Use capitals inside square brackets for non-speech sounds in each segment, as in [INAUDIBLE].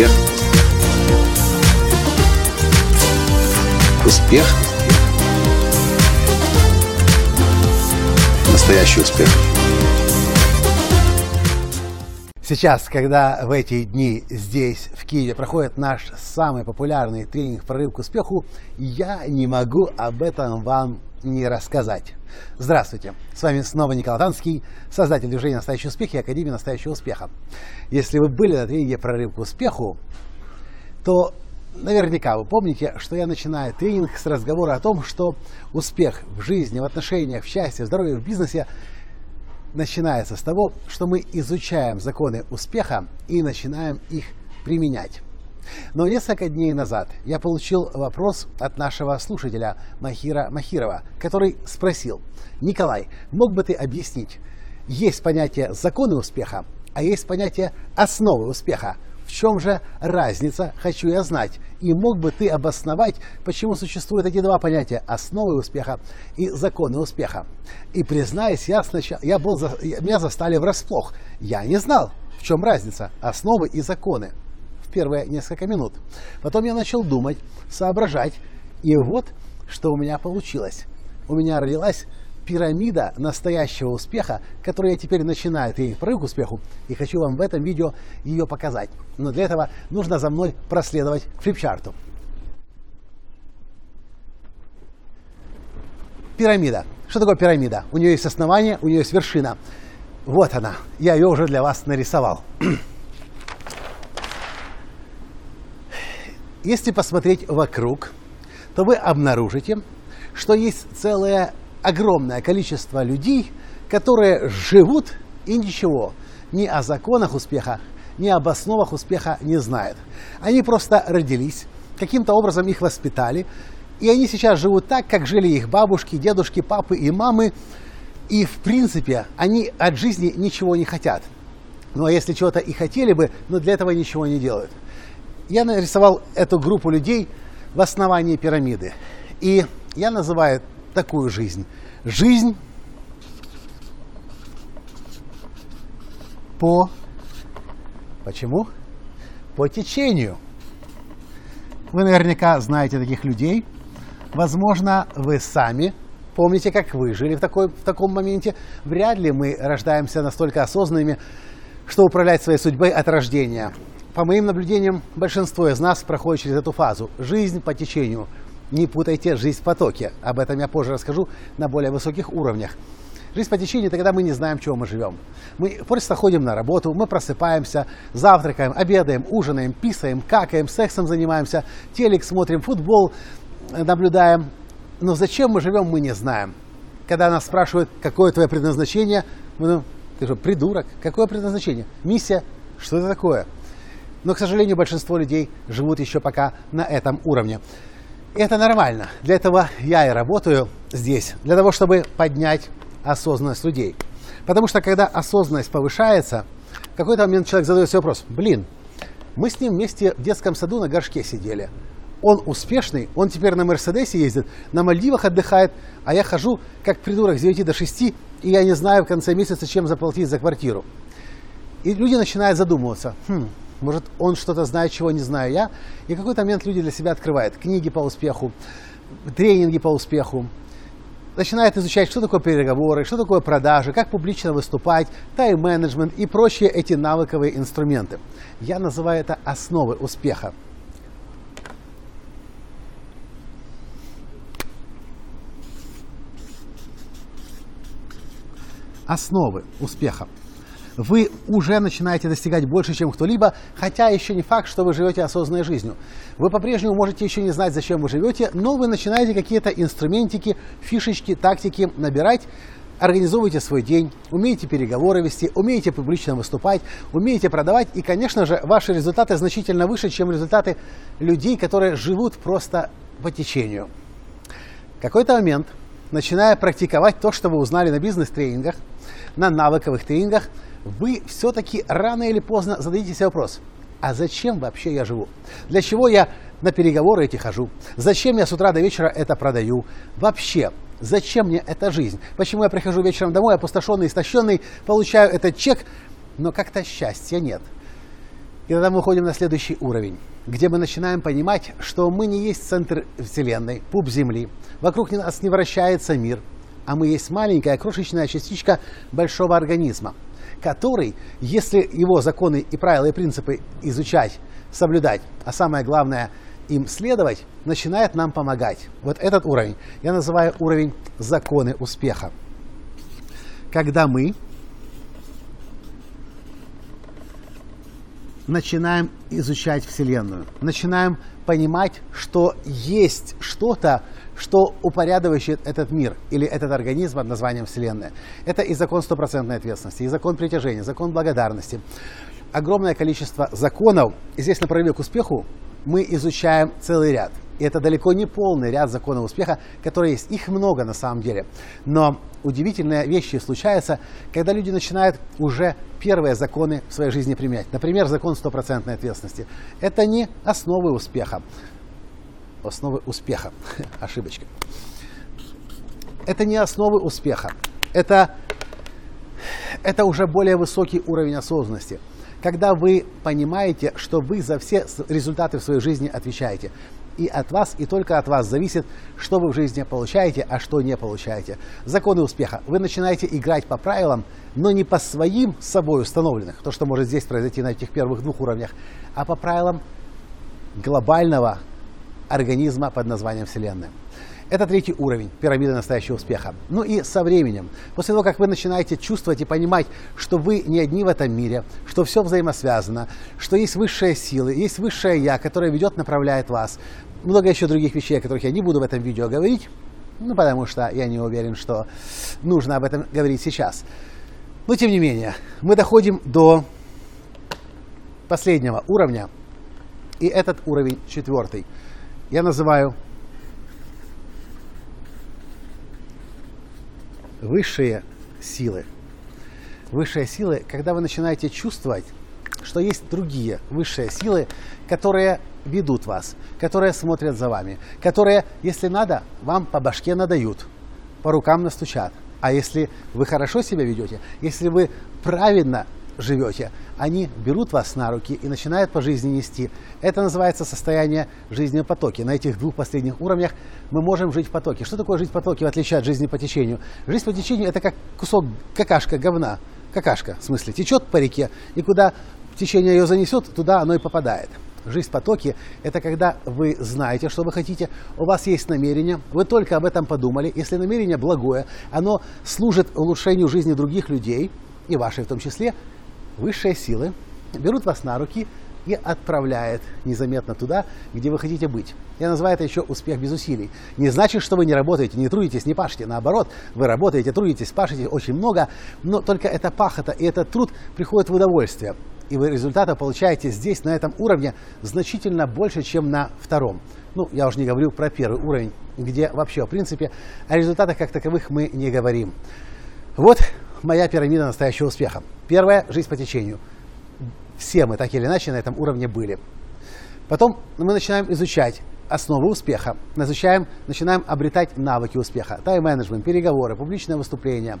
Успех. Успех. Настоящий успех. Сейчас, когда в эти дни здесь, в Киеве, проходит наш самый популярный тренинг «Прорыв к успеху», я не могу об этом вам не рассказать. Здравствуйте! С вами снова Николай Танский, создатель движения «Настоящий успех» и Академии «Настоящего успеха». Если вы были на тренинге «Прорыв к успеху», то наверняка вы помните, что я начинаю тренинг с разговора о том, что успех в жизни, в отношениях, в счастье, в здоровье, в бизнесе начинается с того, что мы изучаем законы успеха и начинаем их применять. Но несколько дней назад я получил вопрос от нашего слушателя Махира Махирова, который спросил, Николай, мог бы ты объяснить, есть понятие законы успеха, а есть понятие основы успеха. В чем же разница, хочу я знать. И мог бы ты обосновать, почему существуют эти два понятия – основы успеха и законы успеха. И признаюсь, я сначала, я был, меня застали врасплох. Я не знал, в чем разница – основы и законы первые несколько минут. Потом я начал думать, соображать, и вот что у меня получилось. У меня родилась пирамида настоящего успеха, которую я теперь начинаю тренинг прорыв к успеху, и хочу вам в этом видео ее показать. Но для этого нужно за мной проследовать к флипчарту. Пирамида. Что такое пирамида? У нее есть основание, у нее есть вершина. Вот она. Я ее уже для вас нарисовал. [CLEARS THROAT] Если посмотреть вокруг, то вы обнаружите, что есть целое огромное количество людей, которые живут и ничего ни о законах успеха, ни об основах успеха не знают. Они просто родились, каким-то образом их воспитали, и они сейчас живут так, как жили их бабушки, дедушки, папы и мамы, и в принципе они от жизни ничего не хотят. Ну а если чего-то и хотели бы, но для этого ничего не делают я нарисовал эту группу людей в основании пирамиды. И я называю такую жизнь. Жизнь по... Почему? По течению. Вы наверняка знаете таких людей. Возможно, вы сами помните, как вы жили в, такой, в таком моменте. Вряд ли мы рождаемся настолько осознанными, что управлять своей судьбой от рождения. По моим наблюдениям, большинство из нас проходит через эту фазу. Жизнь по течению. Не путайте жизнь в потоке. Об этом я позже расскажу на более высоких уровнях. Жизнь по течению – это когда мы не знаем, чего мы живем. Мы просто ходим на работу, мы просыпаемся, завтракаем, обедаем, ужинаем, писаем, какаем, сексом занимаемся, телек смотрим, футбол наблюдаем. Но зачем мы живем, мы не знаем. Когда нас спрашивают, какое твое предназначение, мы ну, ты же придурок, какое предназначение? Миссия? Что это такое? Но, к сожалению, большинство людей живут еще пока на этом уровне. И это нормально. Для этого я и работаю здесь, для того, чтобы поднять осознанность людей. Потому что когда осознанность повышается, в какой-то момент человек задает себе вопрос, блин, мы с ним вместе в детском саду на горшке сидели. Он успешный, он теперь на Мерседесе ездит, на Мальдивах отдыхает, а я хожу как придурок с 9 до 6, и я не знаю в конце месяца, чем заплатить за квартиру. И люди начинают задумываться, хм, может, он что-то знает, чего не знаю я. И какой-то момент люди для себя открывают книги по успеху, тренинги по успеху, начинают изучать, что такое переговоры, что такое продажи, как публично выступать, тайм-менеджмент и прочие эти навыковые инструменты. Я называю это основы успеха. Основы успеха вы уже начинаете достигать больше, чем кто-либо, хотя еще не факт, что вы живете осознанной жизнью. Вы по-прежнему можете еще не знать, зачем вы живете, но вы начинаете какие-то инструментики, фишечки, тактики набирать, организовываете свой день, умеете переговоры вести, умеете публично выступать, умеете продавать, и, конечно же, ваши результаты значительно выше, чем результаты людей, которые живут просто по течению. В какой-то момент, начиная практиковать то, что вы узнали на бизнес-тренингах, на навыковых тренингах, вы все-таки рано или поздно зададите себе вопрос, а зачем вообще я живу? Для чего я на переговоры эти хожу? Зачем я с утра до вечера это продаю? Вообще, зачем мне эта жизнь? Почему я прихожу вечером домой, опустошенный, истощенный, получаю этот чек, но как-то счастья нет? И тогда мы уходим на следующий уровень, где мы начинаем понимать, что мы не есть центр Вселенной, пуп Земли, вокруг нас не вращается мир, а мы есть маленькая крошечная частичка большого организма, который, если его законы и правила и принципы изучать, соблюдать, а самое главное им следовать, начинает нам помогать. Вот этот уровень я называю уровень законы успеха. Когда мы начинаем изучать Вселенную, начинаем понимать, что есть что-то, что упорядочивает этот мир или этот организм под названием Вселенная. Это и закон стопроцентной ответственности, и закон притяжения, закон благодарности. Огромное количество законов. И здесь на к успеху мы изучаем целый ряд. И это далеко не полный ряд законов успеха, которые есть. Их много на самом деле. Но удивительные вещи случаются, когда люди начинают уже первые законы в своей жизни применять. Например, закон стопроцентной ответственности. Это не основы успеха. Основы успеха. [LAUGHS] Ошибочка. Это не основы успеха. Это, это уже более высокий уровень осознанности когда вы понимаете, что вы за все результаты в своей жизни отвечаете. И от вас, и только от вас зависит, что вы в жизни получаете, а что не получаете. Законы успеха. Вы начинаете играть по правилам, но не по своим собой установленных, то, что может здесь произойти на этих первых двух уровнях, а по правилам глобального организма под названием Вселенная. Это третий уровень пирамиды настоящего успеха. Ну и со временем, после того, как вы начинаете чувствовать и понимать, что вы не одни в этом мире, что все взаимосвязано, что есть высшая сила, есть высшее Я, которое ведет, направляет вас, много еще других вещей, о которых я не буду в этом видео говорить, ну, потому что я не уверен, что нужно об этом говорить сейчас. Но, тем не менее, мы доходим до последнего уровня, и этот уровень четвертый. Я называю высшие силы. Высшие силы, когда вы начинаете чувствовать, что есть другие высшие силы, которые ведут вас, которые смотрят за вами, которые, если надо, вам по башке надают, по рукам настучат. А если вы хорошо себя ведете, если вы правильно живете, они берут вас на руки и начинают по жизни нести. Это называется состояние жизни в потоке. На этих двух последних уровнях мы можем жить в потоке. Что такое жить в потоке, в отличие от жизни по течению? Жизнь по течению – это как кусок какашка, говна. Какашка, в смысле, течет по реке, и куда течение ее занесет, туда оно и попадает. Жизнь в потоке – это когда вы знаете, что вы хотите, у вас есть намерение, вы только об этом подумали. Если намерение благое, оно служит улучшению жизни других людей, и вашей в том числе, высшие силы берут вас на руки и отправляет незаметно туда, где вы хотите быть. Я называю это еще успех без усилий. Не значит, что вы не работаете, не трудитесь, не пашете. Наоборот, вы работаете, трудитесь, пашете очень много, но только эта пахота и этот труд приходит в удовольствие. И вы результата получаете здесь, на этом уровне, значительно больше, чем на втором. Ну, я уже не говорю про первый уровень, где вообще, в принципе, о результатах как таковых мы не говорим. Вот моя пирамида настоящего успеха. Первая – жизнь по течению. Все мы так или иначе на этом уровне были. Потом мы начинаем изучать основы успеха, изучаем, начинаем обретать навыки успеха, тайм-менеджмент, переговоры, публичное выступление,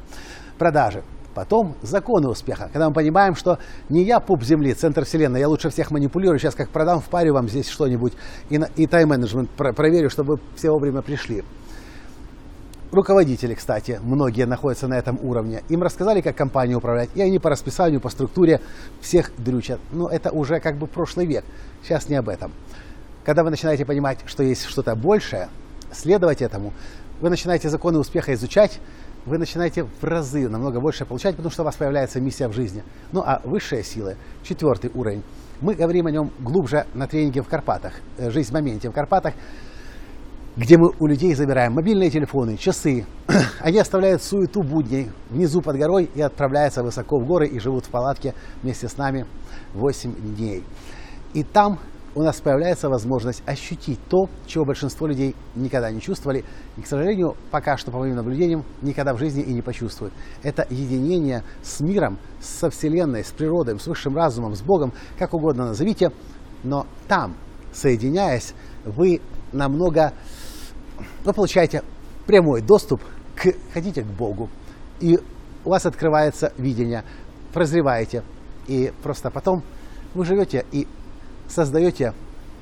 продажи. Потом законы успеха, когда мы понимаем, что не я пуп земли, центр вселенной, я лучше всех манипулирую, сейчас как продам, впарю вам здесь что-нибудь и, и тайм-менеджмент проверю, чтобы все вовремя пришли. Руководители, кстати, многие находятся на этом уровне. Им рассказали, как компанию управлять, и они по расписанию, по структуре всех дрючат. Но это уже как бы прошлый век. Сейчас не об этом. Когда вы начинаете понимать, что есть что-то большее, следовать этому, вы начинаете законы успеха изучать, вы начинаете в разы намного больше получать, потому что у вас появляется миссия в жизни. Ну а высшие силы, четвертый уровень, мы говорим о нем глубже на тренинге в Карпатах, э, «Жизнь в моменте в Карпатах», где мы у людей забираем мобильные телефоны, часы. [CLEARS THROAT] Они оставляют суету будней внизу под горой и отправляются высоко в горы и живут в палатке вместе с нами 8 дней. И там у нас появляется возможность ощутить то, чего большинство людей никогда не чувствовали. И, к сожалению, пока что, по моим наблюдениям, никогда в жизни и не почувствуют. Это единение с миром, со Вселенной, с природой, с высшим разумом, с Богом, как угодно назовите. Но там, соединяясь, вы намного вы получаете прямой доступ к, хотите к Богу, и у вас открывается видение, прозреваете, и просто потом вы живете и создаете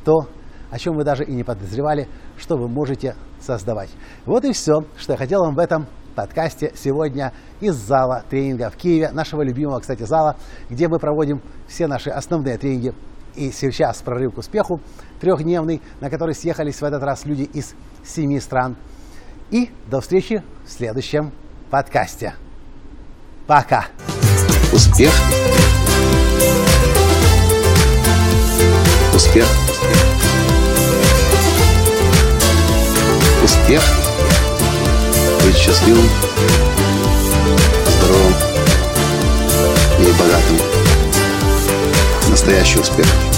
то, о чем вы даже и не подозревали, что вы можете создавать. Вот и все, что я хотел вам в этом подкасте сегодня из зала тренинга в Киеве, нашего любимого, кстати, зала, где мы проводим все наши основные тренинги. И сейчас прорыв к успеху трехдневный, на который съехались в этот раз люди из семи стран. И до встречи в следующем подкасте. Пока! Успех! Успех! Успех! Быть счастливым, здоровым и богатым. Настоящий успех!